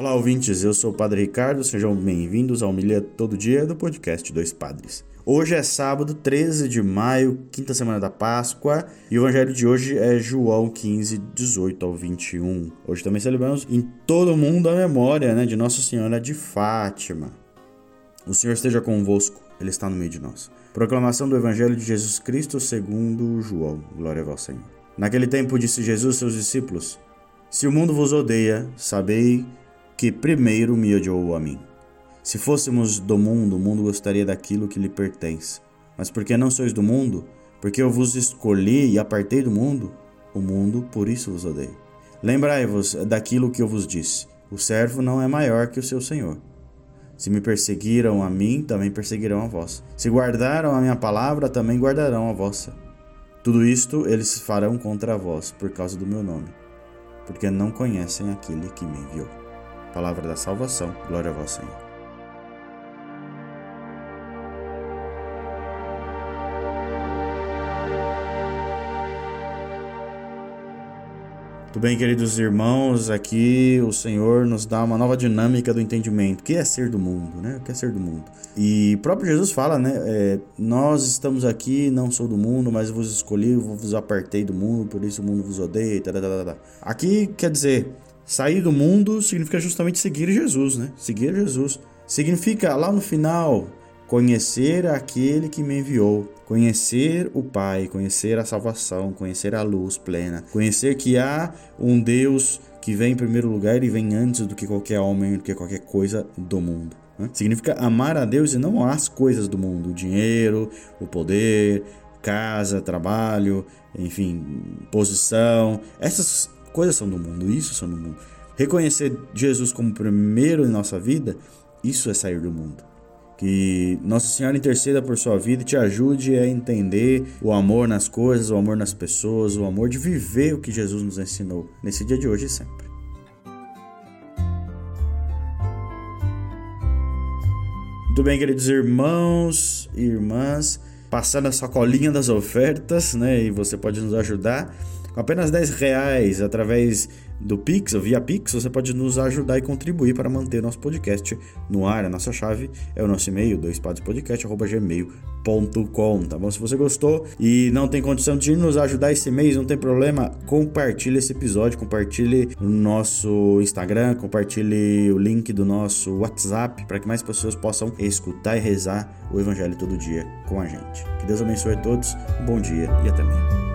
Olá, ouvintes. Eu sou o Padre Ricardo. Sejam bem-vindos ao Milha Todo Dia do podcast Dois Padres. Hoje é sábado, 13 de maio, quinta semana da Páscoa, e o evangelho de hoje é João 15, 18 ao 21. Hoje também celebramos em todo o mundo a memória né, de Nossa Senhora de Fátima. O Senhor esteja convosco, Ele está no meio de nós. Proclamação do Evangelho de Jesus Cristo segundo João. Glória ao Senhor. Naquele tempo disse Jesus aos seus discípulos: Se o mundo vos odeia, sabei que primeiro me odiou a mim. Se fôssemos do mundo, o mundo gostaria daquilo que lhe pertence. Mas porque não sois do mundo, porque eu vos escolhi e apartei do mundo, o mundo por isso vos odeia. Lembrai-vos daquilo que eu vos disse: o servo não é maior que o seu senhor. Se me perseguiram a mim, também perseguirão a vós. Se guardaram a minha palavra, também guardarão a vossa. Tudo isto eles farão contra vós, por causa do meu nome, porque não conhecem aquele que me enviou. Palavra da salvação, glória a vós, Senhor. Tudo bem, queridos irmãos? Aqui o Senhor nos dá uma nova dinâmica do entendimento. O que é ser do mundo, né? O que é ser do mundo? E próprio Jesus fala, né? É, nós estamos aqui, não sou do mundo, mas vos escolhi, vos apartei do mundo, por isso o mundo vos odeia. Tá, tá, tá, tá. Aqui quer dizer, sair do mundo significa justamente seguir Jesus, né? Seguir Jesus. Significa lá no final conhecer aquele que me enviou, conhecer o Pai, conhecer a salvação, conhecer a luz plena, conhecer que há um Deus que vem em primeiro lugar e vem antes do que qualquer homem, do que qualquer coisa do mundo. Né? Significa amar a Deus e não as coisas do mundo, o dinheiro, o poder, casa, trabalho, enfim, posição. Essas coisas são do mundo, isso são do mundo. Reconhecer Jesus como primeiro em nossa vida, isso é sair do mundo. Que Nossa Senhora interceda por sua vida e te ajude a entender o amor nas coisas, o amor nas pessoas, o amor de viver o que Jesus nos ensinou nesse dia de hoje e sempre. Muito bem, queridos irmãos e irmãs, passando a sacolinha das ofertas, né? E você pode nos ajudar com apenas 10 reais através do Pix ou via Pix, você pode nos ajudar e contribuir para manter nosso podcast no ar. A nossa chave é o nosso e-mail, doispadespodcast.gmail.com, tá bom? Se você gostou e não tem condição de nos ajudar esse mês, não tem problema, compartilhe esse episódio, compartilhe no nosso Instagram, compartilhe o link do nosso WhatsApp para que mais pessoas possam escutar e rezar o Evangelho todo dia com a gente. Que Deus abençoe a todos, um bom dia e até amanhã.